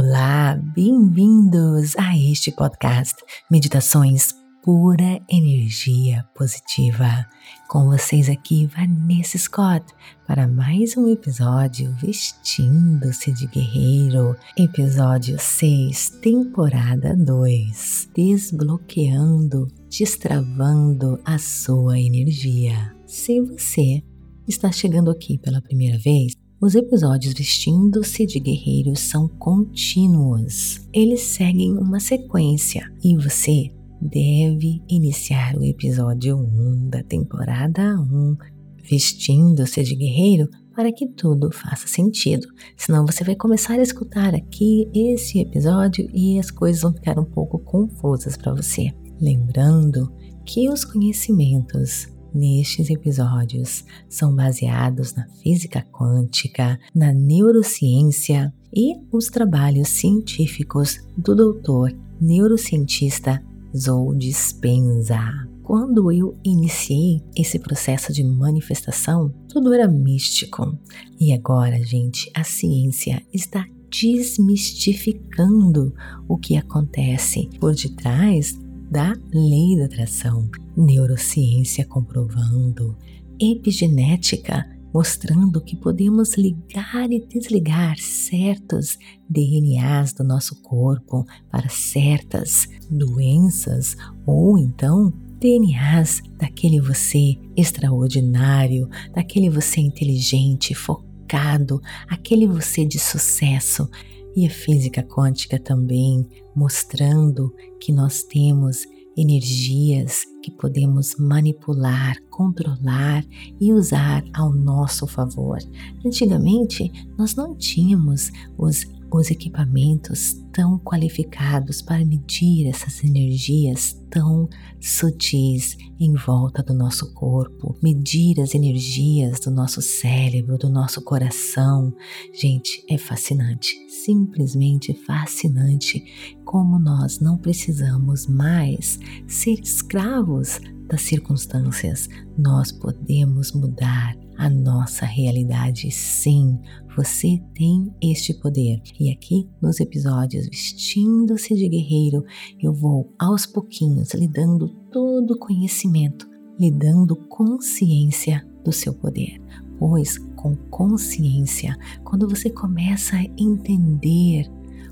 Olá, bem-vindos a este podcast Meditações Pura Energia Positiva. Com vocês aqui, Vanessa Scott, para mais um episódio Vestindo-se de Guerreiro, episódio 6, temporada 2, Desbloqueando, destravando a sua energia. Se você está chegando aqui pela primeira vez, os episódios vestindo-se de guerreiros são contínuos. Eles seguem uma sequência e você deve iniciar o episódio 1 da temporada 1 vestindo-se de guerreiro para que tudo faça sentido. Senão você vai começar a escutar aqui esse episódio e as coisas vão ficar um pouco confusas para você. Lembrando que os conhecimentos nestes episódios são baseados na física quântica, na neurociência e os trabalhos científicos do doutor neurocientista Zoe Dispenza. Quando eu iniciei esse processo de manifestação, tudo era místico. E agora, gente, a ciência está desmistificando o que acontece por detrás da lei da atração, neurociência comprovando, epigenética mostrando que podemos ligar e desligar certos DNAs do nosso corpo para certas doenças ou então DNAs daquele você extraordinário, daquele você inteligente, focado, aquele você de sucesso e a física quântica também mostrando que nós temos energias que podemos manipular, controlar e usar ao nosso favor. Antigamente, nós não tínhamos os os equipamentos tão qualificados para medir essas energias tão sutis em volta do nosso corpo, medir as energias do nosso cérebro, do nosso coração. Gente, é fascinante, simplesmente fascinante como nós não precisamos mais ser escravos das circunstâncias, nós podemos mudar a nossa realidade. Sim, você tem este poder. E aqui nos episódios Vestindo-se de Guerreiro, eu vou aos pouquinhos lhe dando todo o conhecimento, lhe dando consciência do seu poder. Pois com consciência, quando você começa a entender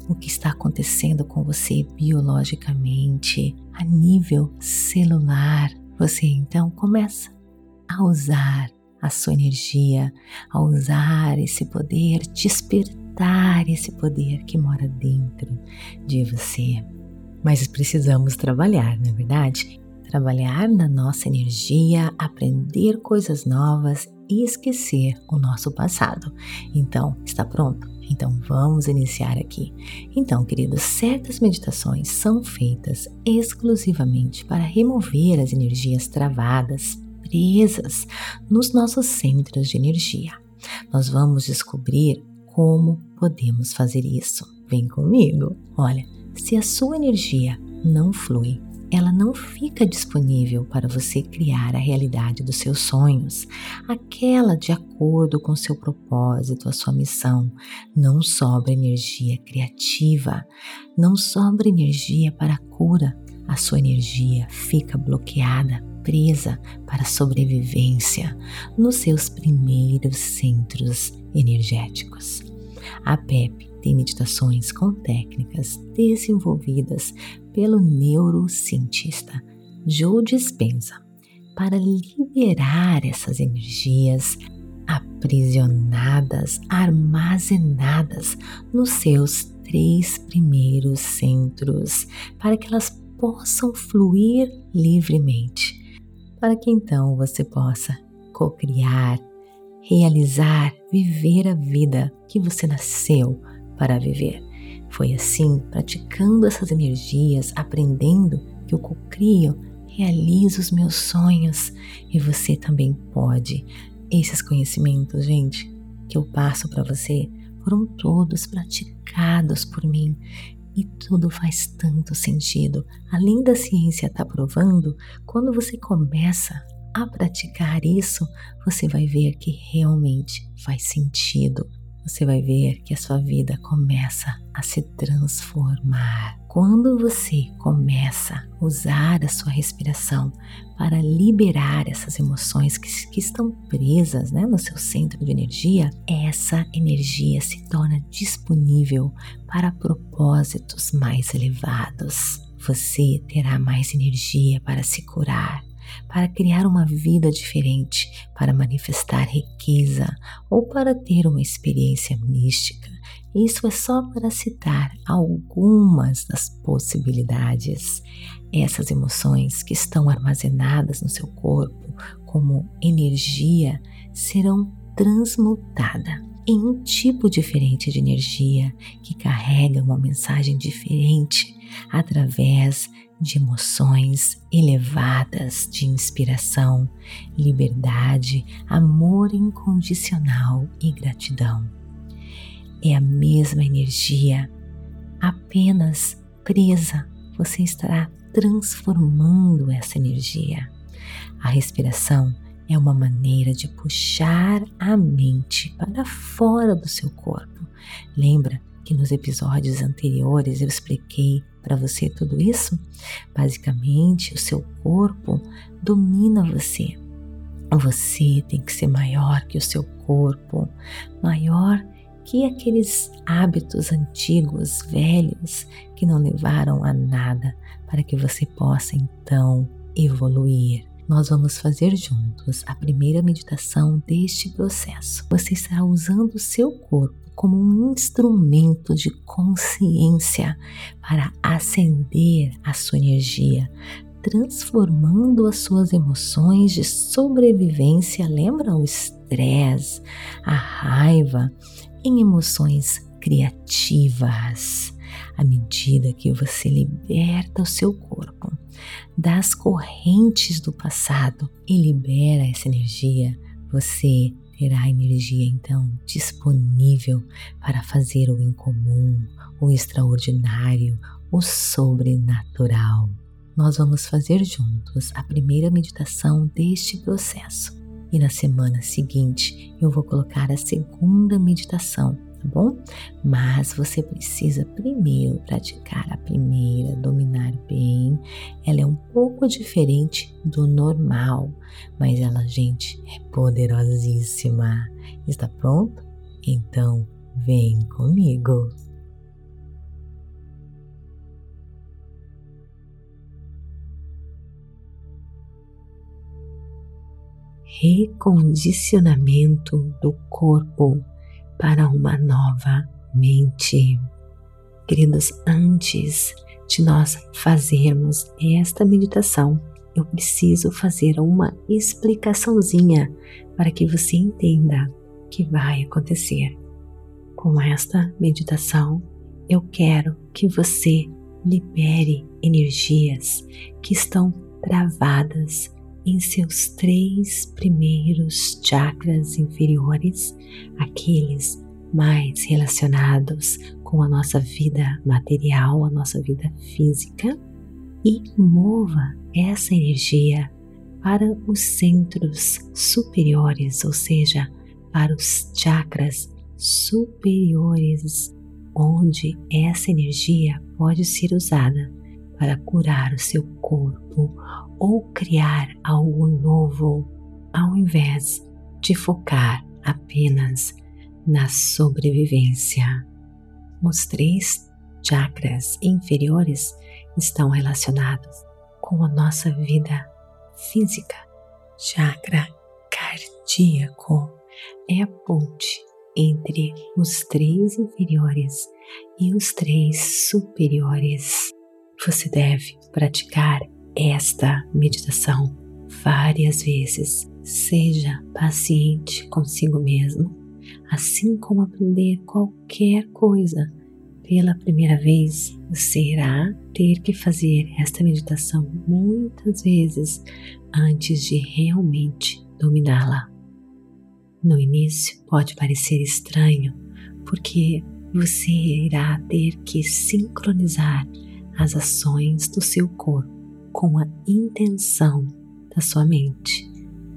o que está acontecendo com você biologicamente, a nível celular, você então começa a usar a sua energia, a usar esse poder, despertar esse poder que mora dentro de você. Mas precisamos trabalhar, não é verdade? Trabalhar na nossa energia, aprender coisas novas e esquecer o nosso passado. Então, está pronto? Então vamos iniciar aqui. Então, queridos, certas meditações são feitas exclusivamente para remover as energias travadas, presas nos nossos centros de energia. Nós vamos descobrir como podemos fazer isso. Vem comigo. Olha, se a sua energia não flui, ela não fica disponível para você criar a realidade dos seus sonhos, aquela de acordo com seu propósito, a sua missão. Não sobra energia criativa, não sobra energia para a cura. A sua energia fica bloqueada presa para sobrevivência nos seus primeiros centros energéticos. A PEP tem meditações com técnicas desenvolvidas pelo neurocientista Joe Dispenza para liberar essas energias aprisionadas, armazenadas nos seus três primeiros centros, para que elas possam fluir livremente para que então você possa co-criar, realizar, viver a vida que você nasceu para viver. Foi assim, praticando essas energias, aprendendo que eu co-crio, realizo os meus sonhos e você também pode. Esses conhecimentos, gente, que eu passo para você foram todos praticados por mim e tudo faz tanto sentido. Além da ciência estar tá provando, quando você começa a praticar isso, você vai ver que realmente faz sentido. você vai ver que a sua vida começa a se transformar. Quando você começa a usar a sua respiração para liberar essas emoções que, que estão presas né, no seu centro de energia, essa energia se torna disponível para propósitos mais elevados. Você terá mais energia para se curar, para criar uma vida diferente, para manifestar riqueza ou para ter uma experiência mística. Isso é só para citar algumas das possibilidades. Essas emoções que estão armazenadas no seu corpo como energia serão transmutadas em um tipo diferente de energia que carrega uma mensagem diferente através de emoções elevadas de inspiração, liberdade, amor incondicional e gratidão. É a mesma energia, apenas presa, você estará transformando essa energia. A respiração é uma maneira de puxar a mente para fora do seu corpo. Lembra que nos episódios anteriores eu expliquei para você tudo isso? Basicamente, o seu corpo domina você. Você tem que ser maior que o seu corpo, maior que aqueles hábitos antigos, velhos, que não levaram a nada, para que você possa então evoluir nós vamos fazer juntos a primeira meditação deste processo. Você estará usando o seu corpo como um instrumento de consciência para acender a sua energia, transformando as suas emoções de sobrevivência, lembra o estresse, a raiva, em emoções criativas. À medida que você liberta o seu corpo das correntes do passado e libera essa energia, você terá energia então disponível para fazer o incomum, o extraordinário, o sobrenatural. Nós vamos fazer juntos a primeira meditação deste processo. E na semana seguinte eu vou colocar a segunda meditação tá bom? Mas você precisa primeiro praticar a primeira, dominar bem. Ela é um pouco diferente do normal, mas ela, gente, é poderosíssima. Está pronto? Então, vem comigo. Recondicionamento do corpo para uma nova mente. Queridos, antes de nós fazermos esta meditação, eu preciso fazer uma explicaçãozinha para que você entenda o que vai acontecer. Com esta meditação, eu quero que você libere energias que estão travadas em seus três primeiros chakras inferiores, aqueles mais relacionados com a nossa vida material, a nossa vida física, e mova essa energia para os centros superiores, ou seja, para os chakras superiores, onde essa energia pode ser usada para curar o seu corpo ou criar algo novo, ao invés de focar apenas na sobrevivência. Os três chakras inferiores estão relacionados com a nossa vida física. Chakra cardíaco é a ponte entre os três inferiores e os três superiores. Você deve praticar esta meditação várias vezes. Seja paciente consigo mesmo, assim como aprender qualquer coisa pela primeira vez, você irá ter que fazer esta meditação muitas vezes antes de realmente dominá-la. No início pode parecer estranho, porque você irá ter que sincronizar as ações do seu corpo com a intenção da sua mente.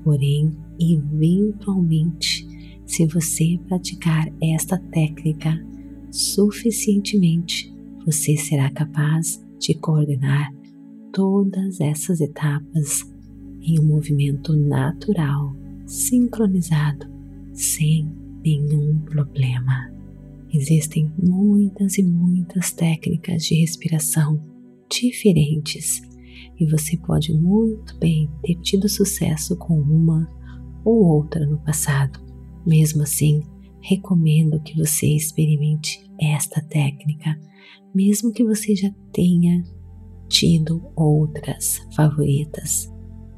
Porém, eventualmente se você praticar esta técnica suficientemente, você será capaz de coordenar todas essas etapas em um movimento natural, sincronizado, sem nenhum problema. Existem muitas e muitas técnicas de respiração diferentes e você pode muito bem ter tido sucesso com uma ou outra no passado. Mesmo assim, recomendo que você experimente esta técnica, mesmo que você já tenha tido outras favoritas.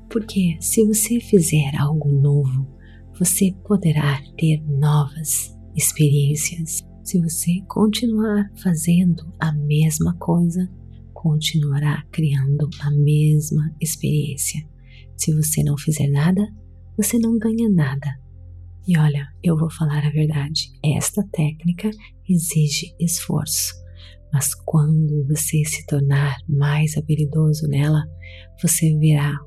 Porque se você fizer algo novo, você poderá ter novas experiências. Se você continuar fazendo a mesma coisa, continuará criando a mesma experiência. Se você não fizer nada, você não ganha nada. E olha, eu vou falar a verdade: esta técnica exige esforço. Mas quando você se tornar mais habilidoso nela, você verá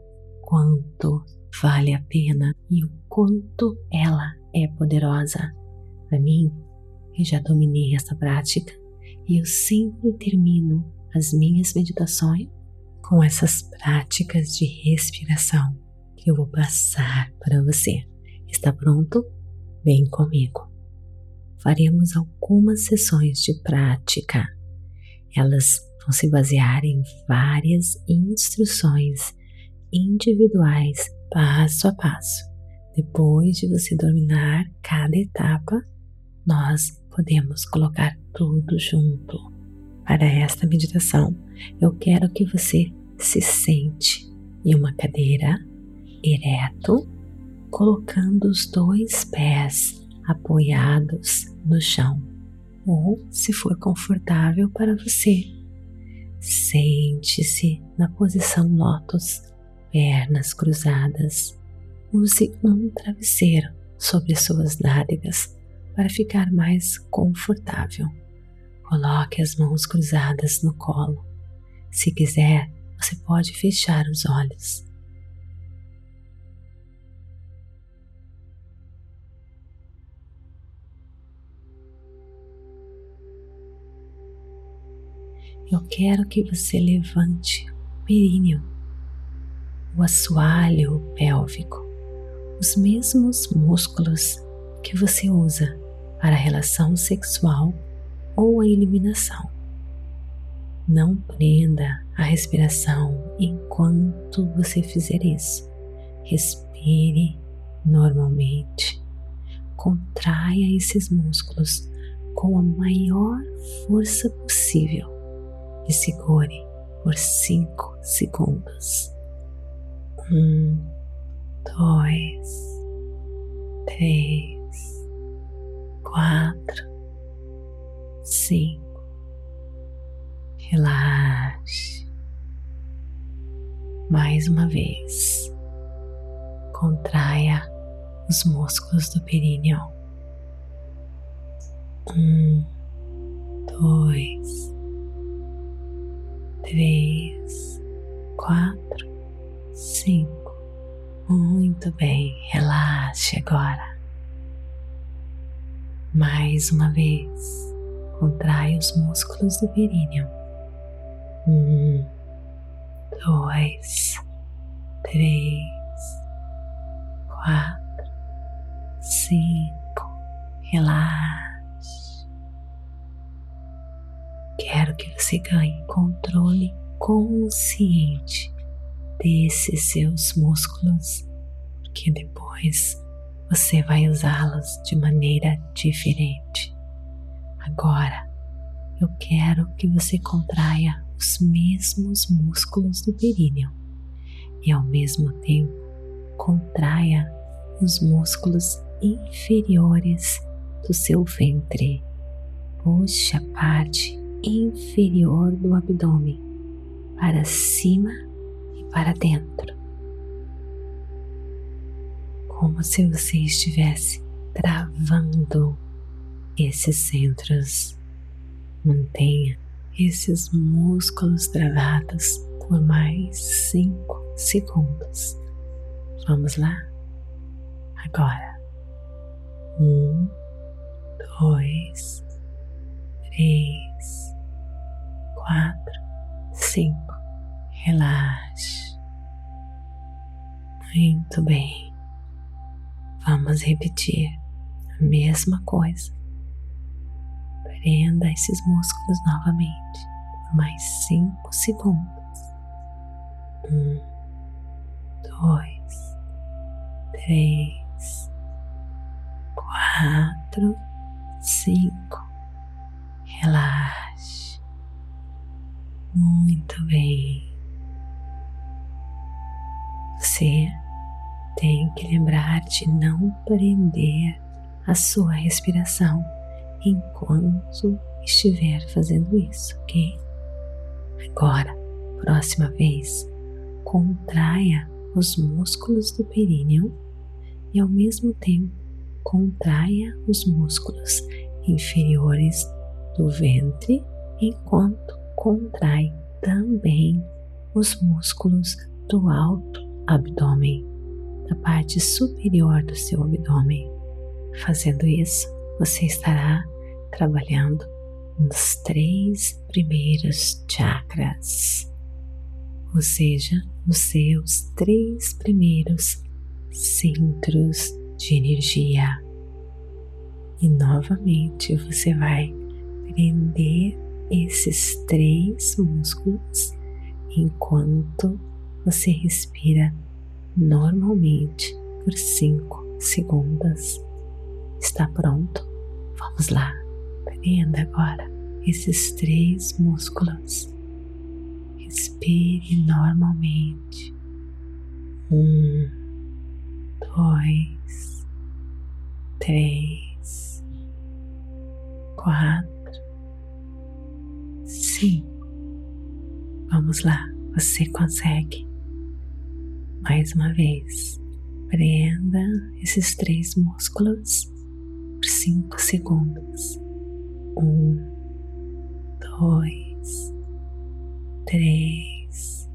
quanto vale a pena e o quanto ela é poderosa. Para mim, eu já dominei essa prática e eu sempre termino as minhas meditações com essas práticas de respiração que eu vou passar para você. Está pronto? Vem comigo. Faremos algumas sessões de prática elas vão se basear em várias instruções individuais, passo a passo. Depois de você dominar cada etapa, nós podemos colocar tudo junto. Para esta meditação, eu quero que você se sente em uma cadeira ereto, colocando os dois pés apoiados no chão ou, se for confortável para você, sente-se na posição lótus, pernas cruzadas. Use um travesseiro sobre suas nádegas para ficar mais confortável. Coloque as mãos cruzadas no colo. Se quiser, você pode fechar os olhos. eu quero que você levante o períneo, o assoalho pélvico, os mesmos músculos que você usa para a relação sexual ou a eliminação. Não prenda a respiração enquanto você fizer isso. Respire normalmente. Contraia esses músculos com a maior força possível e segure por cinco segundos. Um, dois, três, quatro, cinco. Relaxe. Mais uma vez. Contraia os músculos do períneo. Um, dois, três, quatro, cinco. Muito bem, relaxe agora. Mais uma vez, contrai os músculos do períneo. Um, dois, três, quatro, cinco. Relaxe. Quero que você ganhe controle consciente desses seus músculos, porque depois você vai usá-los de maneira diferente. Agora, eu quero que você contraia os mesmos músculos do períneo e ao mesmo tempo contraia os músculos inferiores do seu ventre. Puxe a parte inferior do abdômen, para cima e para dentro, como se você estivesse travando esses centros. Mantenha esses músculos travados por mais cinco segundos. Vamos lá? Agora, Um, dois, três, quatro, cinco. Relaxe. Muito bem. Vamos repetir a mesma coisa. Prenda esses músculos novamente por mais cinco segundos. Um, dois, três, quatro, cinco. Relaxe. Muito bem. Você tem que lembrar de não prender a sua respiração enquanto estiver fazendo isso, ok? Agora, próxima vez, contraia os músculos do períneo e ao mesmo tempo contraia os músculos inferiores do ventre enquanto contrai também os músculos do alto abdômen, da parte superior do seu abdômen. Fazendo isso, você estará trabalhando nos três primeiros chakras, ou seja, nos seus três primeiros centros de energia. E novamente você vai prender esses três músculos enquanto você respira normalmente por cinco segundos. Está pronto? Vamos lá. Prenda agora esses três músculos. Respire normalmente. Um, dois, três, quatro, cinco. Vamos lá, você consegue. Mais uma vez, prenda esses três músculos por cinco segundos. Um, dois, três,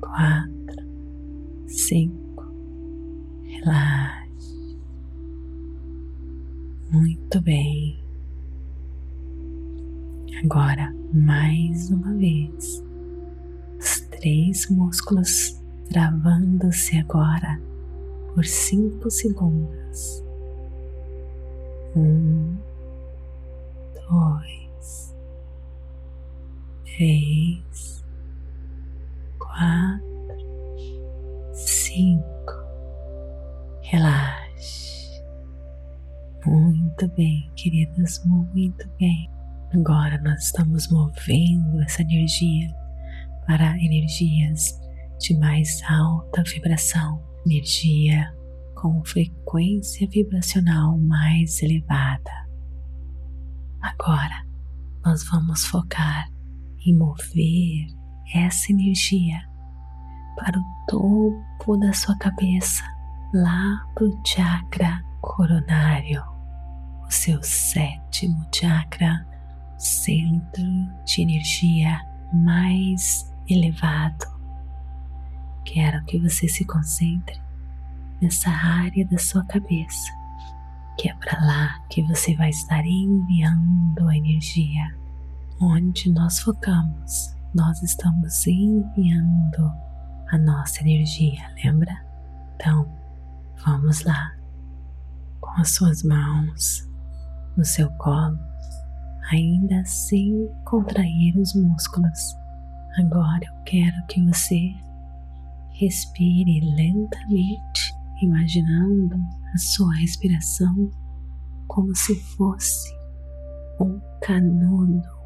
quatro, cinco. Relaxe. Muito bem. Agora, mais uma vez, os três músculos travando-se agora por cinco segundos. Um, dois, três, quatro, cinco. Relaxe. Muito bem, queridas, muito bem. Agora nós estamos movendo essa energia para energias de mais alta vibração, energia com frequência vibracional mais elevada. Agora nós vamos focar em mover essa energia para o topo da sua cabeça, lá para o chakra coronário, o seu sétimo chakra, centro de energia mais elevado Quero que você se concentre nessa área da sua cabeça, que é para lá que você vai estar enviando a energia. Onde nós focamos, nós estamos enviando a nossa energia, lembra? Então, vamos lá, com as suas mãos no seu colo, ainda sem contrair os músculos. Agora eu quero que você Respire lentamente, imaginando a sua respiração como se fosse um canudo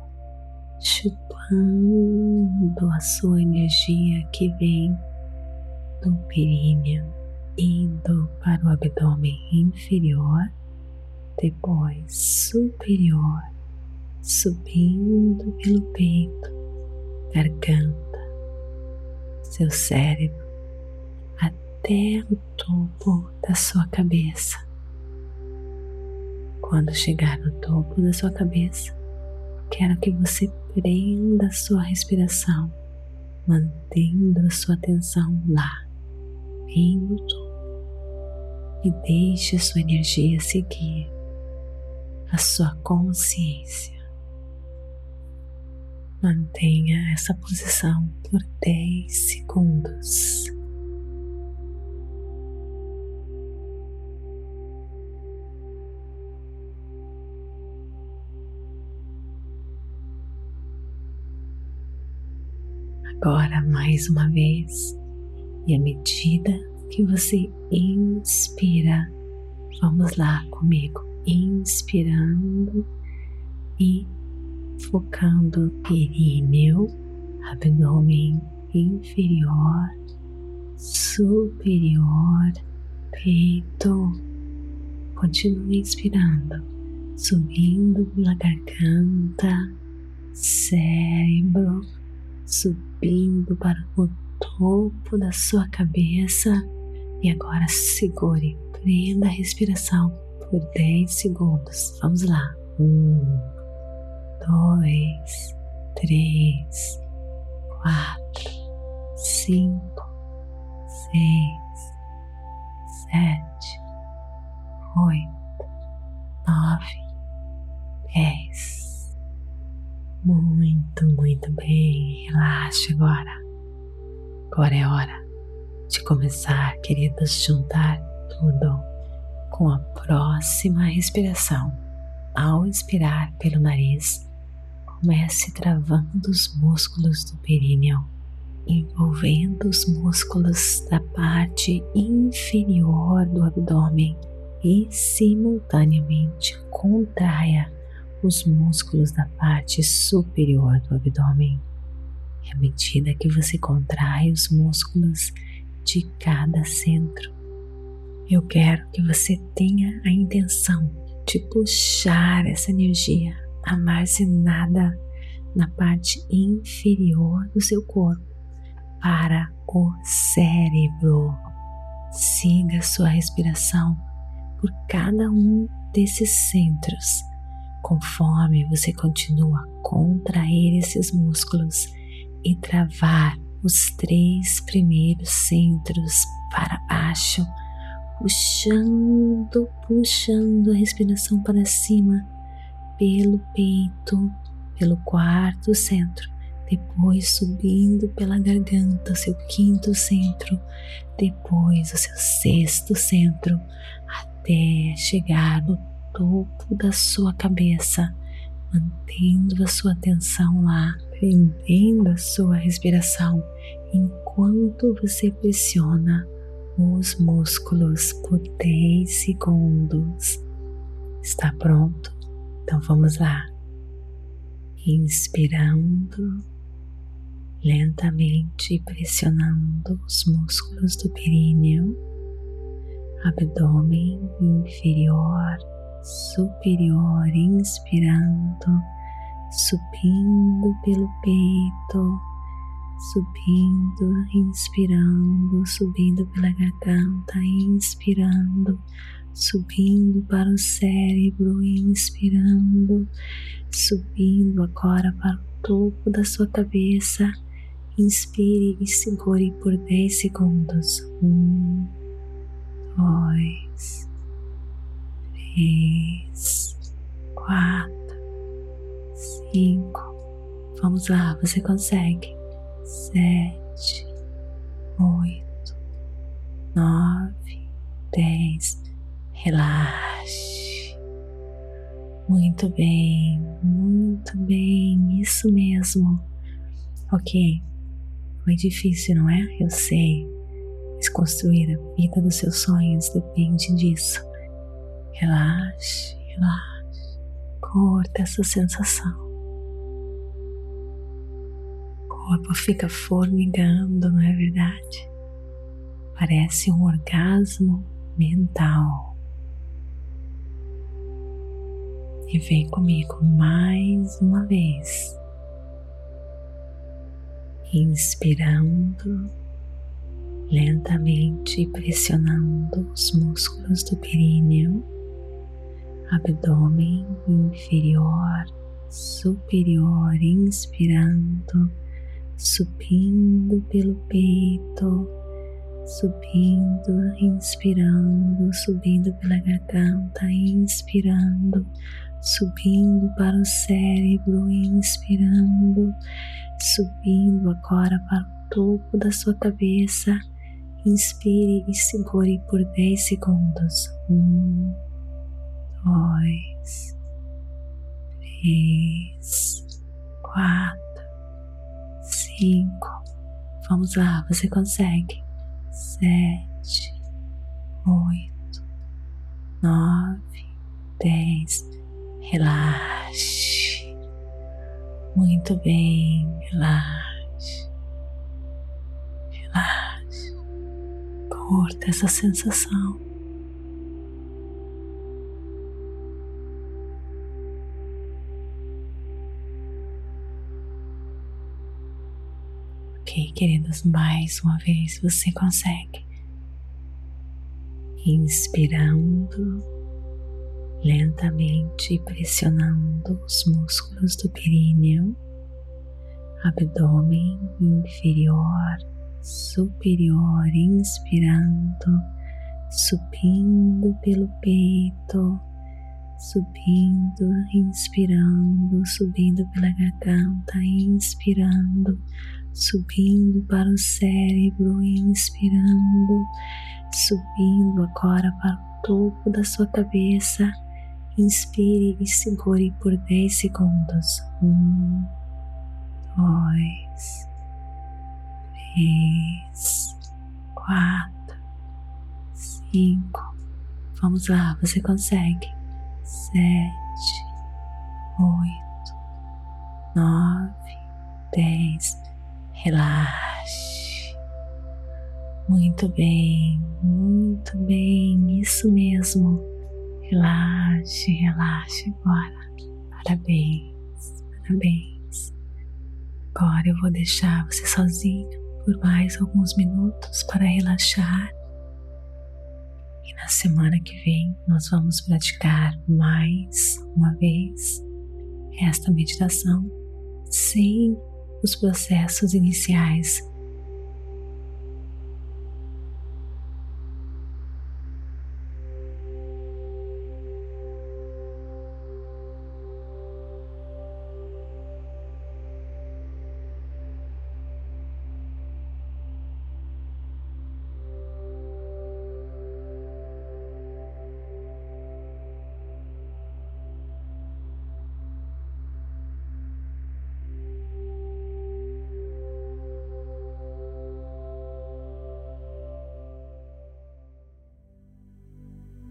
chupando a sua energia que vem do períneo, indo para o abdômen inferior, depois superior, subindo pelo peito, garganta, seu cérebro até o topo da sua cabeça. Quando chegar no topo da sua cabeça, quero que você prenda a sua respiração, mantendo a sua atenção lá, bem no topo. e deixe a sua energia seguir a sua consciência. Mantenha essa posição por 10 segundos. Agora, mais uma vez, e à medida que você inspira, vamos lá comigo, inspirando e focando períneo, abdômen inferior, superior, peito. Continue inspirando, subindo pela garganta, cérebro, subindo para o topo da sua cabeça. E agora segure, prenda a respiração por 10 segundos. Vamos lá. Um, dois, três, quatro, cinco, seis, sete, oito, nove, dez. Muito, muito bem. Relaxe agora. Agora é hora de começar, queridos, juntar tudo com a próxima respiração. Ao inspirar pelo nariz, comece travando os músculos do períneo, envolvendo os músculos da parte inferior do abdômen e simultaneamente contraia os músculos da parte superior do abdômen. E à medida que você contrai os músculos de cada centro, eu quero que você tenha a intenção de puxar essa energia armazenada na parte inferior do seu corpo para o cérebro. Siga sua respiração por cada um desses centros conforme você continua a contrair esses músculos e travar os três primeiros centros para baixo, puxando, puxando a respiração para cima pelo peito, pelo quarto centro, depois subindo pela garganta, seu quinto centro, depois o seu sexto centro, até chegar no topo da sua cabeça, mantendo a sua atenção lá, prendendo a sua respiração enquanto você pressiona os músculos por 10 segundos. Está pronto? Então vamos lá. Inspirando lentamente, pressionando os músculos do períneo, abdômen inferior superior, inspirando, subindo pelo peito, subindo, inspirando, subindo pela garganta, inspirando, subindo para o cérebro, inspirando, subindo agora para o topo da sua cabeça. Inspire e segure por 10 segundos. Um, dois, três, quatro, cinco. Vamos lá, você consegue. Sete, oito, nove, dez. Relaxe. Muito bem, muito bem, isso mesmo. Ok, foi difícil, não é? Eu sei. Mas construir a vida dos seus sonhos depende disso. Relaxe, relaxe. Curta essa sensação. Corpo fica formigando, não é verdade? Parece um orgasmo mental. E vem comigo mais uma vez. Inspirando lentamente pressionando os músculos do períneo abdômen inferior, superior, inspirando, subindo pelo peito, subindo, inspirando, subindo pela garganta, inspirando, subindo para o cérebro, inspirando, subindo agora para o topo da sua cabeça. Inspire e segure por 10 segundos. Um, dois, três, quatro, cinco. Vamos lá, você consegue. Sete, oito, nove, dez. Relaxe. Muito bem, relaxe. Relaxe. Curta essa sensação. Ok, queridos, mais uma vez você consegue. Inspirando lentamente pressionando os músculos do períneo, abdômen inferior, superior, inspirando, subindo pelo peito, subindo, inspirando, subindo pela garganta, inspirando, subindo para o cérebro, inspirando, subindo agora para o topo da sua cabeça Inspire e segure por 10 segundos. Um, dois, três, quatro, cinco. Vamos lá, você consegue. Sete, oito, nove, dez. Relaxe. Muito bem, muito bem, isso mesmo. Relaxe, relaxe agora. Parabéns, parabéns. Agora eu vou deixar você sozinho por mais alguns minutos para relaxar. E na semana que vem nós vamos praticar mais uma vez esta meditação sem os processos iniciais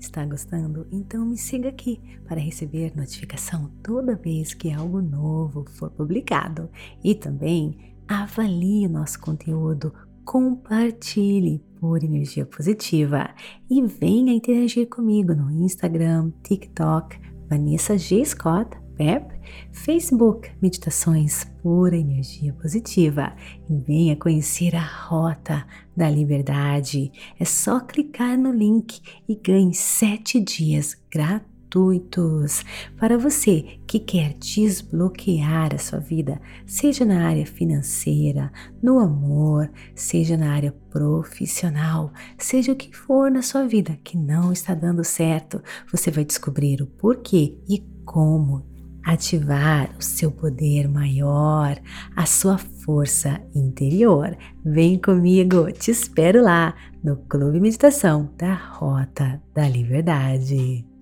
Está gostando? Então me siga aqui para receber notificação toda vez que algo novo for publicado. E também avalie o nosso conteúdo, compartilhe por energia positiva e venha interagir comigo no Instagram, TikTok, Vanessa G. Scott Facebook Meditações Pura Energia Positiva e venha conhecer a Rota da Liberdade. É só clicar no link e ganhe sete dias gratuitos para você que quer desbloquear a sua vida, seja na área financeira, no amor, seja na área profissional, seja o que for na sua vida que não está dando certo, você vai descobrir o porquê e como ativar o seu poder maior, a sua força interior. Vem comigo, te espero lá no Clube Meditação da Rota da Liberdade.